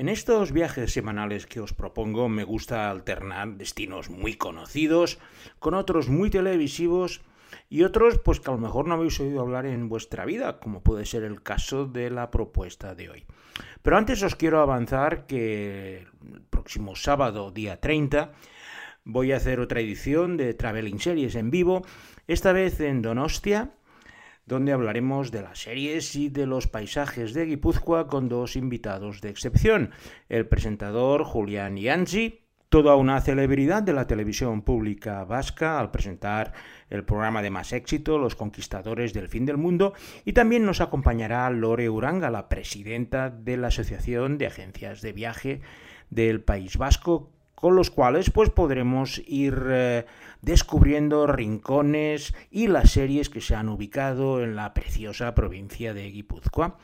En estos viajes semanales que os propongo me gusta alternar destinos muy conocidos con otros muy televisivos y otros pues que a lo mejor no habéis oído hablar en vuestra vida, como puede ser el caso de la propuesta de hoy. Pero antes os quiero avanzar que el próximo sábado, día 30, voy a hacer otra edición de Traveling Series en vivo, esta vez en Donostia, donde hablaremos de las series y de los paisajes de Guipúzcoa con dos invitados de excepción, el presentador Julián Ianzi, toda una celebridad de la televisión pública vasca al presentar el programa de más éxito, Los Conquistadores del Fin del Mundo, y también nos acompañará Lore Uranga, la presidenta de la Asociación de Agencias de Viaje del País Vasco, con los cuales pues podremos ir eh, descubriendo rincones y las series que se han ubicado en la preciosa provincia de Guipúzcoa.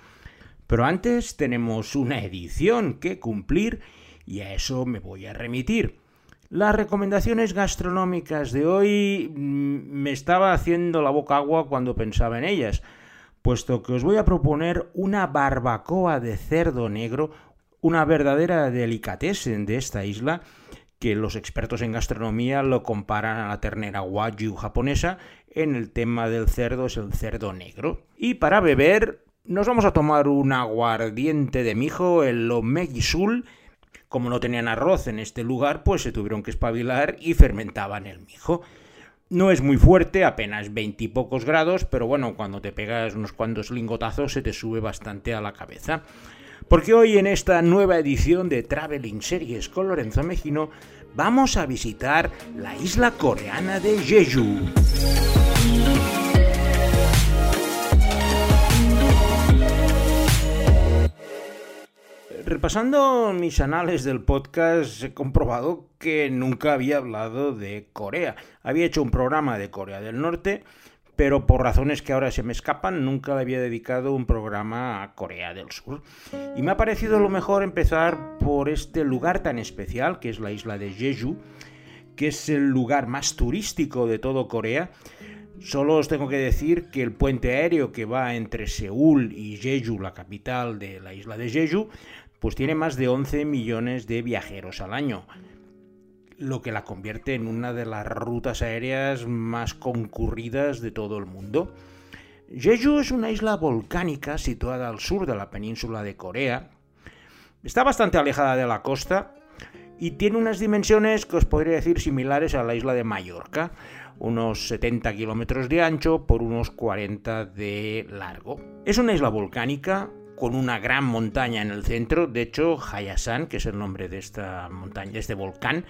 Pero antes tenemos una edición que cumplir y a eso me voy a remitir. Las recomendaciones gastronómicas de hoy mm, me estaba haciendo la boca agua cuando pensaba en ellas, puesto que os voy a proponer una barbacoa de cerdo negro, una verdadera delicatessen de esta isla, que los expertos en gastronomía lo comparan a la ternera wagyu japonesa, en el tema del cerdo es el cerdo negro. Y para beber nos vamos a tomar un aguardiente de mijo, el Omegisul. Como no tenían arroz en este lugar, pues se tuvieron que espabilar y fermentaban el mijo. No es muy fuerte, apenas veintipocos grados, pero bueno, cuando te pegas unos cuantos lingotazos se te sube bastante a la cabeza. Porque hoy en esta nueva edición de Traveling Series con Lorenzo Mejino vamos a visitar la isla coreana de Jeju. Repasando mis anales del podcast he comprobado que nunca había hablado de Corea. Había hecho un programa de Corea del Norte, pero por razones que ahora se me escapan, nunca le había dedicado un programa a Corea del Sur. Y me ha parecido lo mejor empezar por este lugar tan especial, que es la isla de Jeju, que es el lugar más turístico de todo Corea. Solo os tengo que decir que el puente aéreo que va entre Seúl y Jeju, la capital de la isla de Jeju, pues tiene más de 11 millones de viajeros al año lo que la convierte en una de las rutas aéreas más concurridas de todo el mundo. Jeju es una isla volcánica situada al sur de la península de Corea. Está bastante alejada de la costa y tiene unas dimensiones que os podría decir similares a la isla de Mallorca, unos 70 kilómetros de ancho por unos 40 de largo. Es una isla volcánica con una gran montaña en el centro, de hecho Hayasan, que es el nombre de esta montaña, de este volcán,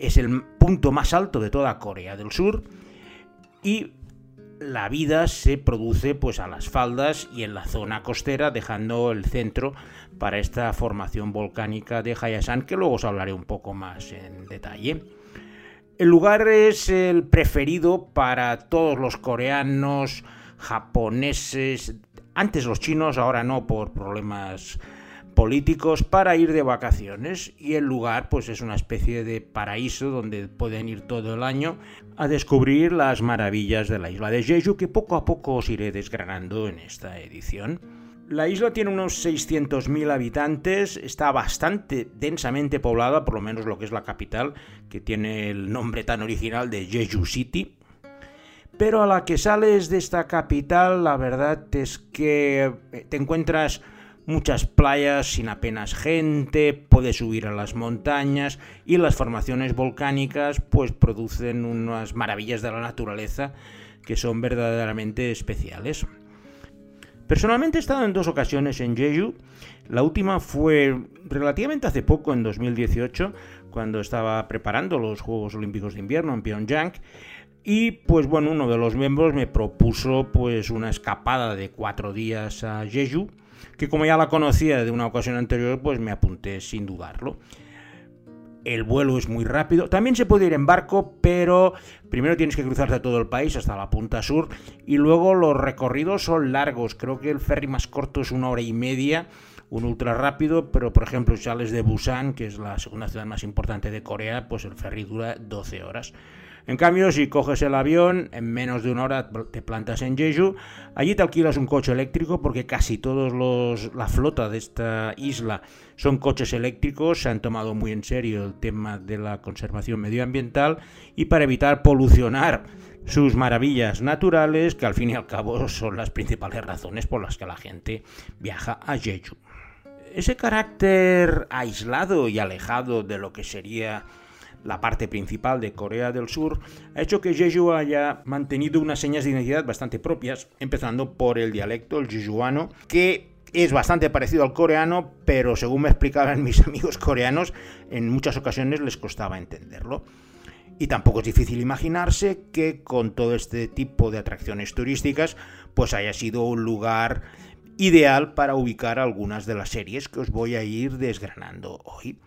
es el punto más alto de toda Corea del Sur y la vida se produce pues a las faldas y en la zona costera dejando el centro para esta formación volcánica de Hayasan que luego os hablaré un poco más en detalle. El lugar es el preferido para todos los coreanos, japoneses, antes los chinos, ahora no por problemas políticos para ir de vacaciones y el lugar pues es una especie de paraíso donde pueden ir todo el año a descubrir las maravillas de la isla de Jeju que poco a poco os iré desgranando en esta edición. La isla tiene unos 600.000 habitantes, está bastante densamente poblada, por lo menos lo que es la capital, que tiene el nombre tan original de Jeju City. Pero a la que sales de esta capital, la verdad es que te encuentras muchas playas sin apenas gente, puedes subir a las montañas y las formaciones volcánicas pues producen unas maravillas de la naturaleza que son verdaderamente especiales. Personalmente he estado en dos ocasiones en Jeju. La última fue relativamente hace poco, en 2018, cuando estaba preparando los Juegos Olímpicos de Invierno en Pyongyang. Y pues bueno, uno de los miembros me propuso pues una escapada de cuatro días a Jeju que como ya la conocía de una ocasión anterior, pues me apunté sin dudarlo. El vuelo es muy rápido. También se puede ir en barco, pero primero tienes que cruzarte todo el país hasta la punta sur y luego los recorridos son largos. Creo que el ferry más corto es una hora y media, un ultra rápido, pero por ejemplo sales de Busan, que es la segunda ciudad más importante de Corea, pues el ferry dura 12 horas. En cambio, si coges el avión, en menos de una hora te plantas en Jeju, allí te alquilas un coche eléctrico porque casi todos los la flota de esta isla son coches eléctricos, se han tomado muy en serio el tema de la conservación medioambiental y para evitar polucionar sus maravillas naturales, que al fin y al cabo son las principales razones por las que la gente viaja a Jeju. Ese carácter aislado y alejado de lo que sería la parte principal de Corea del Sur, ha hecho que Jeju haya mantenido unas señas de identidad bastante propias, empezando por el dialecto, el jejuano, que es bastante parecido al coreano, pero según me explicaban mis amigos coreanos, en muchas ocasiones les costaba entenderlo. Y tampoco es difícil imaginarse que con todo este tipo de atracciones turísticas, pues haya sido un lugar ideal para ubicar algunas de las series que os voy a ir desgranando hoy.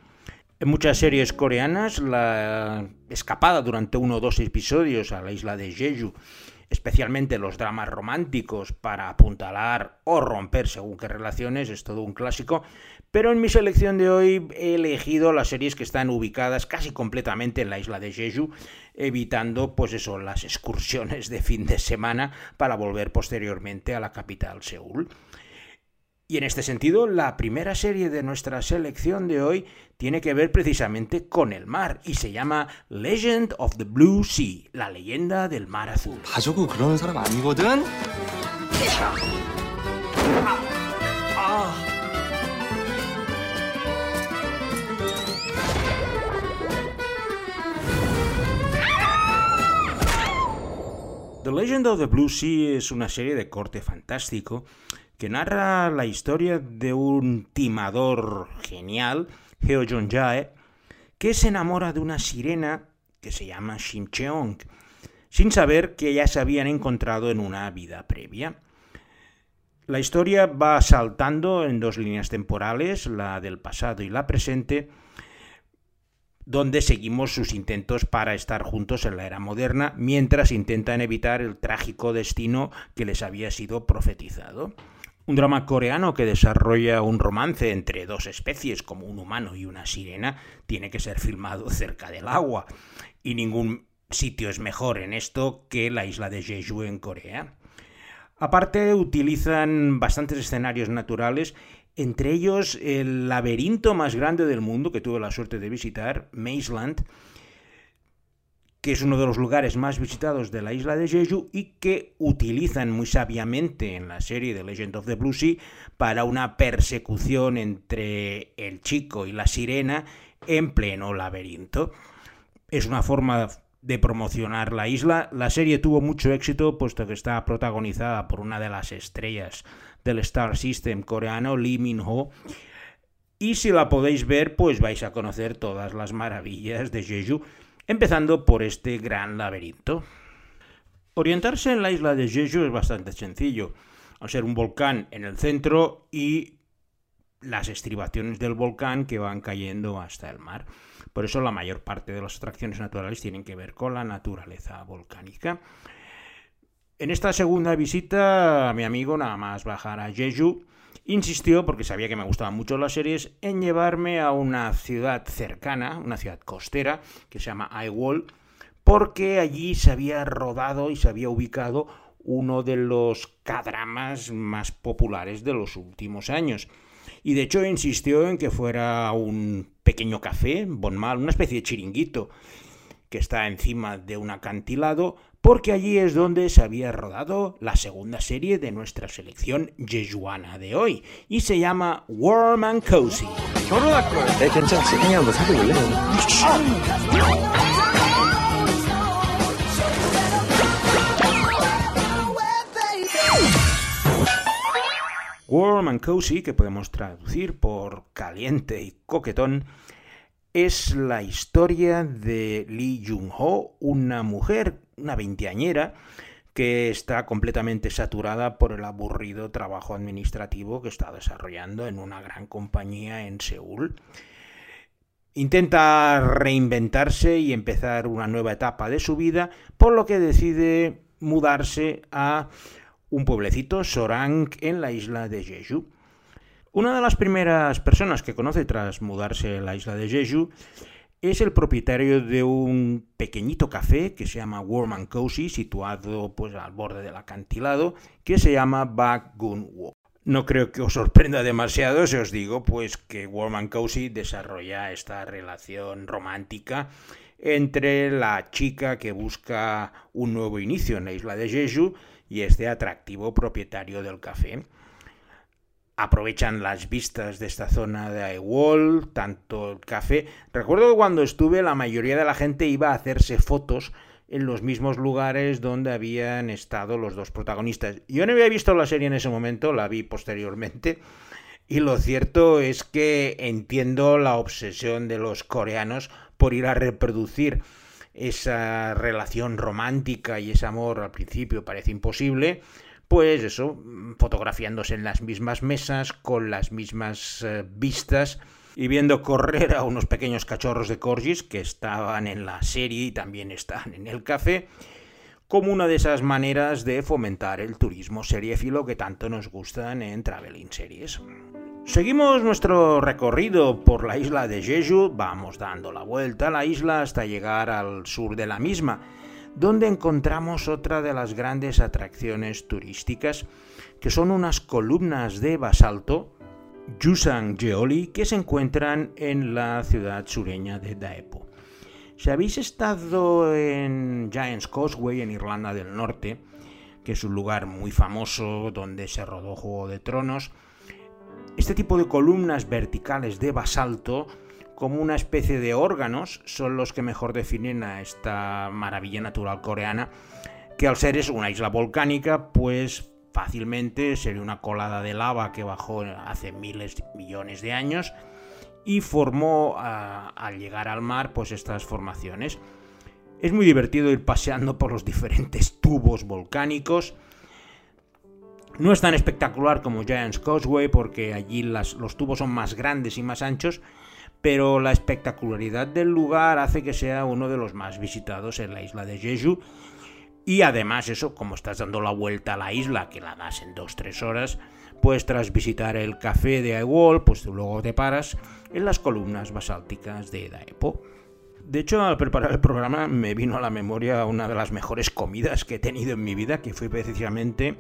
En muchas series coreanas, la escapada durante uno o dos episodios a la isla de Jeju, especialmente los dramas románticos para apuntalar o romper según qué relaciones, es todo un clásico, pero en mi selección de hoy he elegido las series que están ubicadas casi completamente en la isla de Jeju, evitando pues eso, las excursiones de fin de semana para volver posteriormente a la capital Seúl. Y en este sentido, la primera serie de nuestra selección de hoy tiene que ver precisamente con el mar y se llama Legend of the Blue Sea, la leyenda del mar azul. The Legend of the Blue Sea es una serie de corte fantástico que narra la historia de un timador genial, Heo Jong-jae, que se enamora de una sirena que se llama Shin Cheong, sin saber que ya se habían encontrado en una vida previa. La historia va saltando en dos líneas temporales, la del pasado y la presente, donde seguimos sus intentos para estar juntos en la era moderna, mientras intentan evitar el trágico destino que les había sido profetizado. Un drama coreano que desarrolla un romance entre dos especies, como un humano y una sirena, tiene que ser filmado cerca del agua, y ningún sitio es mejor en esto que la isla de Jeju en Corea. Aparte, utilizan bastantes escenarios naturales entre ellos el laberinto más grande del mundo que tuve la suerte de visitar, Mazeland, que es uno de los lugares más visitados de la isla de Jeju y que utilizan muy sabiamente en la serie de Legend of the Blue Sea para una persecución entre el chico y la sirena en pleno laberinto. Es una forma de promocionar la isla. La serie tuvo mucho éxito puesto que está protagonizada por una de las estrellas del Star System coreano, Lee Min-ho. Y si la podéis ver, pues vais a conocer todas las maravillas de Jeju, empezando por este gran laberinto. Orientarse en la isla de Jeju es bastante sencillo, al ser un volcán en el centro y las estribaciones del volcán que van cayendo hasta el mar. Por eso la mayor parte de las atracciones naturales tienen que ver con la naturaleza volcánica. En esta segunda visita, mi amigo, nada más bajar a Jeju, insistió, porque sabía que me gustaban mucho las series, en llevarme a una ciudad cercana, una ciudad costera, que se llama Aiwol, porque allí se había rodado y se había ubicado uno de los cadramas más populares de los últimos años. Y de hecho insistió en que fuera un pequeño café, Bonmal, una especie de chiringuito, que está encima de un acantilado, porque allí es donde se había rodado la segunda serie de nuestra selección jejuana de hoy, y se llama Warm and Cozy. Warm and Cozy, que podemos traducir por caliente y coquetón, es la historia de Lee Jung-ho, una mujer una veinteañera que está completamente saturada por el aburrido trabajo administrativo que está desarrollando en una gran compañía en Seúl. Intenta reinventarse y empezar una nueva etapa de su vida, por lo que decide mudarse a un pueblecito, Sorang, en la isla de Jeju. Una de las primeras personas que conoce tras mudarse a la isla de Jeju es el propietario de un pequeñito café que se llama Warm and Cozy, situado pues al borde del acantilado, que se llama Bagun Walk. No creo que os sorprenda demasiado si os digo pues que Warm and Cozy desarrolla esta relación romántica entre la chica que busca un nuevo inicio en la isla de Jeju y este atractivo propietario del café aprovechan las vistas de esta zona de Aiwall, tanto el café. Recuerdo que cuando estuve la mayoría de la gente iba a hacerse fotos en los mismos lugares donde habían estado los dos protagonistas. Yo no había visto la serie en ese momento, la vi posteriormente. Y lo cierto es que entiendo la obsesión de los coreanos por ir a reproducir esa relación romántica y ese amor al principio parece imposible, pues eso, fotografiándose en las mismas mesas, con las mismas eh, vistas y viendo correr a unos pequeños cachorros de corgis que estaban en la serie y también están en el café, como una de esas maneras de fomentar el turismo seriéfilo que tanto nos gustan en Traveling Series. Seguimos nuestro recorrido por la isla de Jeju, vamos dando la vuelta a la isla hasta llegar al sur de la misma, donde encontramos otra de las grandes atracciones turísticas, que son unas columnas de basalto, Yusang Geoli, que se encuentran en la ciudad sureña de Daepo. Si habéis estado en Giant's Causeway, en Irlanda del Norte, que es un lugar muy famoso donde se rodó Juego de Tronos, este tipo de columnas verticales de basalto como una especie de órganos, son los que mejor definen a esta maravilla natural coreana, que al ser es una isla volcánica, pues fácilmente sería una colada de lava que bajó hace miles millones de años y formó al llegar al mar pues estas formaciones. Es muy divertido ir paseando por los diferentes tubos volcánicos. No es tan espectacular como Giant's Causeway porque allí los tubos son más grandes y más anchos, pero la espectacularidad del lugar hace que sea uno de los más visitados en la isla de Jeju. Y además eso, como estás dando la vuelta a la isla, que la das en 2-3 horas, pues tras visitar el café de Aiwol, pues luego te paras en las columnas basálticas de Daepo. De hecho, al preparar el programa me vino a la memoria una de las mejores comidas que he tenido en mi vida, que fue precisamente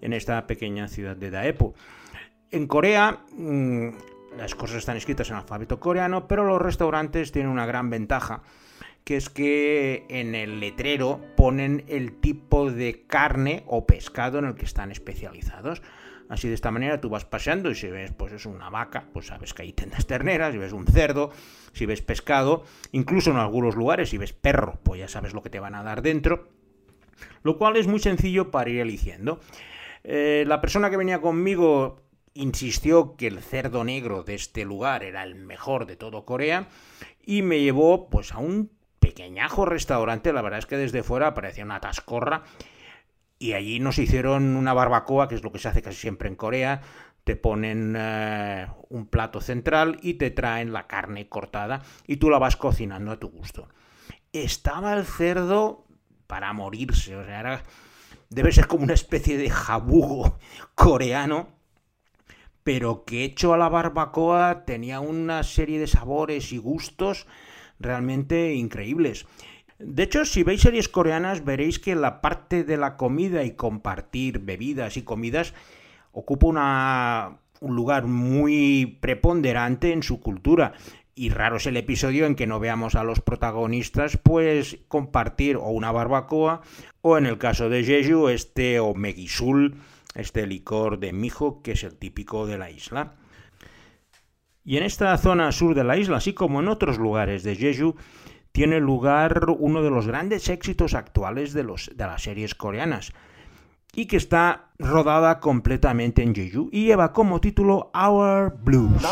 en esta pequeña ciudad de Daepo. En Corea, mm, las cosas están escritas en alfabeto coreano, pero los restaurantes tienen una gran ventaja, que es que en el letrero ponen el tipo de carne o pescado en el que están especializados. Así de esta manera tú vas paseando y si ves pues es una vaca, pues sabes que hay tendas terneras, si ves un cerdo, si ves pescado, incluso en algunos lugares si ves perro, pues ya sabes lo que te van a dar dentro. Lo cual es muy sencillo para ir eligiendo. Eh, la persona que venía conmigo insistió que el cerdo negro de este lugar era el mejor de todo Corea y me llevó pues a un pequeñajo restaurante, la verdad es que desde fuera parecía una tascorra. Y allí nos hicieron una barbacoa, que es lo que se hace casi siempre en Corea, te ponen eh, un plato central y te traen la carne cortada y tú la vas cocinando a tu gusto. Estaba el cerdo para morirse, o sea, debe ser como una especie de jabugo coreano pero que hecho a la barbacoa tenía una serie de sabores y gustos realmente increíbles. De hecho, si veis series coreanas, veréis que la parte de la comida y compartir bebidas y comidas ocupa un lugar muy preponderante en su cultura. Y raro es el episodio en que no veamos a los protagonistas, pues compartir o una barbacoa, o en el caso de Jeju, este o Megisul, este licor de mijo que es el típico de la isla. Y en esta zona sur de la isla, así como en otros lugares de Jeju, tiene lugar uno de los grandes éxitos actuales de, los, de las series coreanas, y que está rodada completamente en Jeju y lleva como título Our Blues.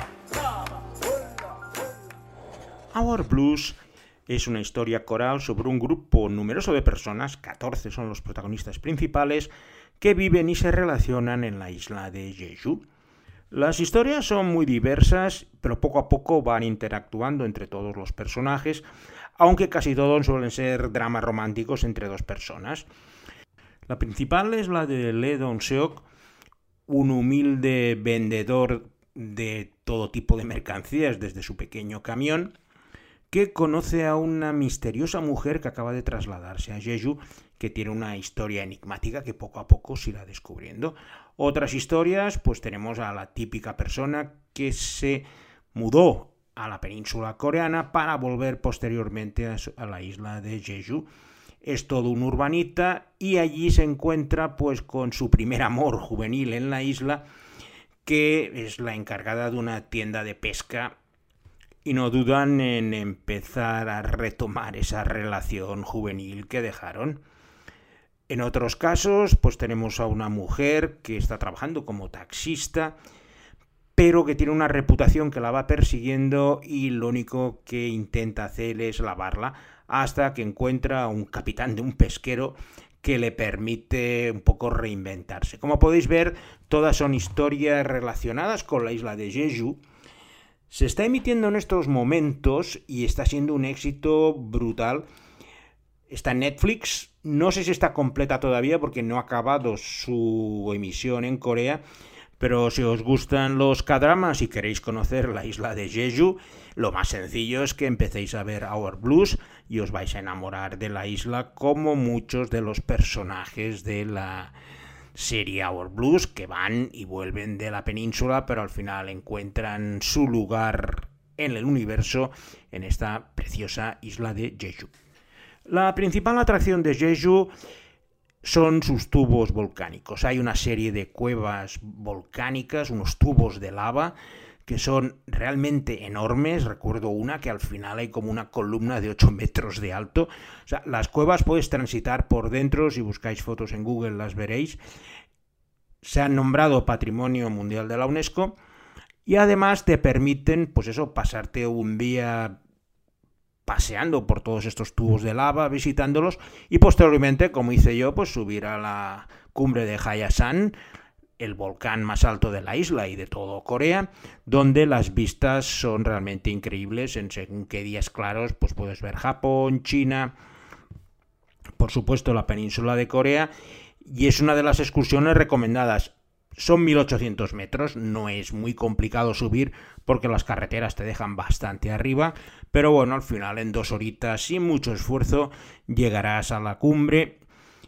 Our Blues es una historia coral sobre un grupo numeroso de personas, 14 son los protagonistas principales, que viven y se relacionan en la isla de Jeju. Las historias son muy diversas, pero poco a poco van interactuando entre todos los personajes, aunque casi todos suelen ser dramas románticos entre dos personas. La principal es la de Le Dong-seok, un humilde vendedor de todo tipo de mercancías desde su pequeño camión, que conoce a una misteriosa mujer que acaba de trasladarse a Jeju, que tiene una historia enigmática que poco a poco se irá descubriendo. Otras historias, pues tenemos a la típica persona que se mudó a la península coreana para volver posteriormente a la isla de Jeju. Es todo un urbanita y allí se encuentra pues con su primer amor juvenil en la isla, que es la encargada de una tienda de pesca y no dudan en empezar a retomar esa relación juvenil que dejaron. En otros casos, pues tenemos a una mujer que está trabajando como taxista, pero que tiene una reputación que la va persiguiendo y lo único que intenta hacer es lavarla hasta que encuentra a un capitán de un pesquero que le permite un poco reinventarse. Como podéis ver, todas son historias relacionadas con la isla de Jeju, se está emitiendo en estos momentos y está siendo un éxito brutal. Está en Netflix, no sé si está completa todavía porque no ha acabado su emisión en Corea, pero si os gustan los K-dramas y queréis conocer la isla de Jeju, lo más sencillo es que empecéis a ver Our Blues y os vais a enamorar de la isla como muchos de los personajes de la serie Our Blues, que van y vuelven de la península, pero al final encuentran su lugar en el universo en esta preciosa isla de Jeju. La principal atracción de Jeju son sus tubos volcánicos. Hay una serie de cuevas volcánicas, unos tubos de lava que son realmente enormes. Recuerdo una que al final hay como una columna de 8 metros de alto. O sea, las cuevas puedes transitar por dentro, si buscáis fotos en Google las veréis. Se han nombrado Patrimonio Mundial de la UNESCO y además te permiten, pues eso, pasarte un día paseando por todos estos tubos de lava, visitándolos y posteriormente, como hice yo, pues subir a la cumbre de Hayasan, el volcán más alto de la isla y de todo Corea, donde las vistas son realmente increíbles. En según qué días claros, pues puedes ver Japón, China, por supuesto la península de Corea, y es una de las excursiones recomendadas. Son 1800 metros, no es muy complicado subir porque las carreteras te dejan bastante arriba, pero bueno, al final en dos horitas, sin mucho esfuerzo, llegarás a la cumbre,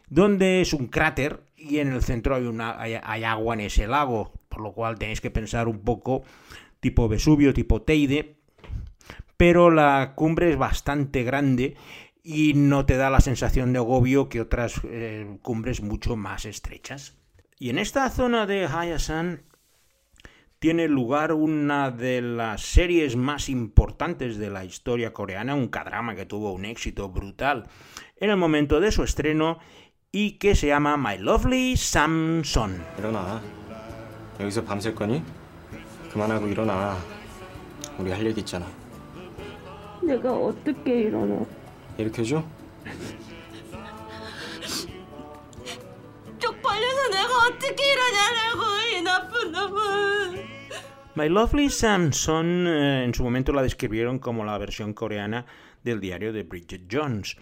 donde es un cráter y en el centro hay, una, hay, agua en ese lago, por lo cual tenéis que pensar un poco tipo Vesubio, tipo Teide, pero la cumbre es bastante grande y no te da la sensación de agobio que otras eh, cumbres mucho más estrechas. Y en esta zona de Hayasan tiene lugar una de las series más importantes de la historia coreana, un cadrama que tuvo un éxito brutal en el momento de su estreno y que se llama My Lovely Samson. 일어나. 여기서 밤샐 거니? 그만하고 일어나. 우리 할 얘기 있잖아. 내가 어떻게 일어나? 일으켜줘? 쪽팔려서 내가 어떻게 일어나냐고 이 나쁜 놈은. My Lovely Samson eh, en su momento la describieron como la versión coreana del diario de Bridget Jones.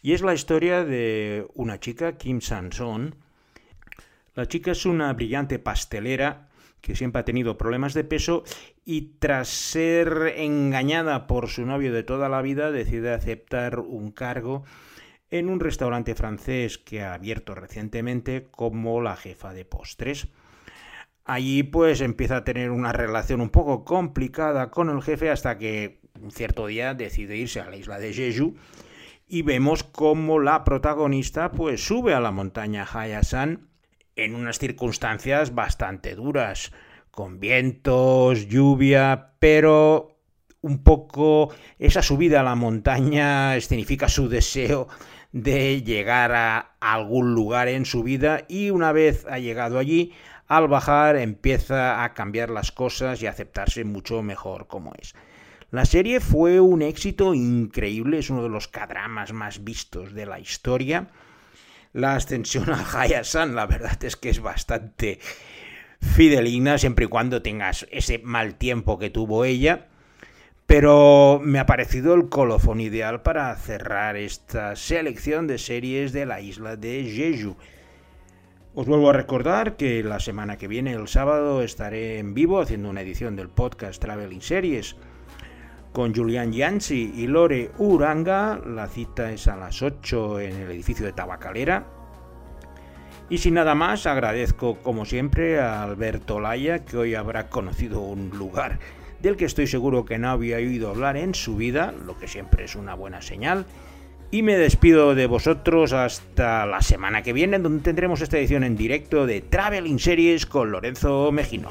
Y es la historia de una chica, Kim Sanson. La chica es una brillante pastelera que siempre ha tenido problemas de peso y tras ser engañada por su novio de toda la vida decide aceptar un cargo en un restaurante francés que ha abierto recientemente como la jefa de postres. Allí pues empieza a tener una relación un poco complicada con el jefe hasta que un cierto día decide irse a la isla de Jeju y vemos cómo la protagonista pues sube a la montaña Hayasan en unas circunstancias bastante duras, con vientos, lluvia, pero un poco esa subida a la montaña escenifica su deseo de llegar a algún lugar en su vida y una vez ha llegado allí, al bajar empieza a cambiar las cosas y a aceptarse mucho mejor como es. La serie fue un éxito increíble, es uno de los cadramas más vistos de la historia. La ascensión a Hayasan, la verdad es que es bastante fidelina, siempre y cuando tengas ese mal tiempo que tuvo ella. Pero me ha parecido el colofón ideal para cerrar esta selección de series de la isla de Jeju. Os vuelvo a recordar que la semana que viene, el sábado, estaré en vivo haciendo una edición del podcast Traveling Series con Julián Yancy y Lore Uranga. La cita es a las 8 en el edificio de Tabacalera. Y sin nada más, agradezco como siempre a Alberto Laya, que hoy habrá conocido un lugar del que estoy seguro que no había oído hablar en su vida, lo que siempre es una buena señal. Y me despido de vosotros hasta la semana que viene, donde tendremos esta edición en directo de Traveling Series con Lorenzo Mejino.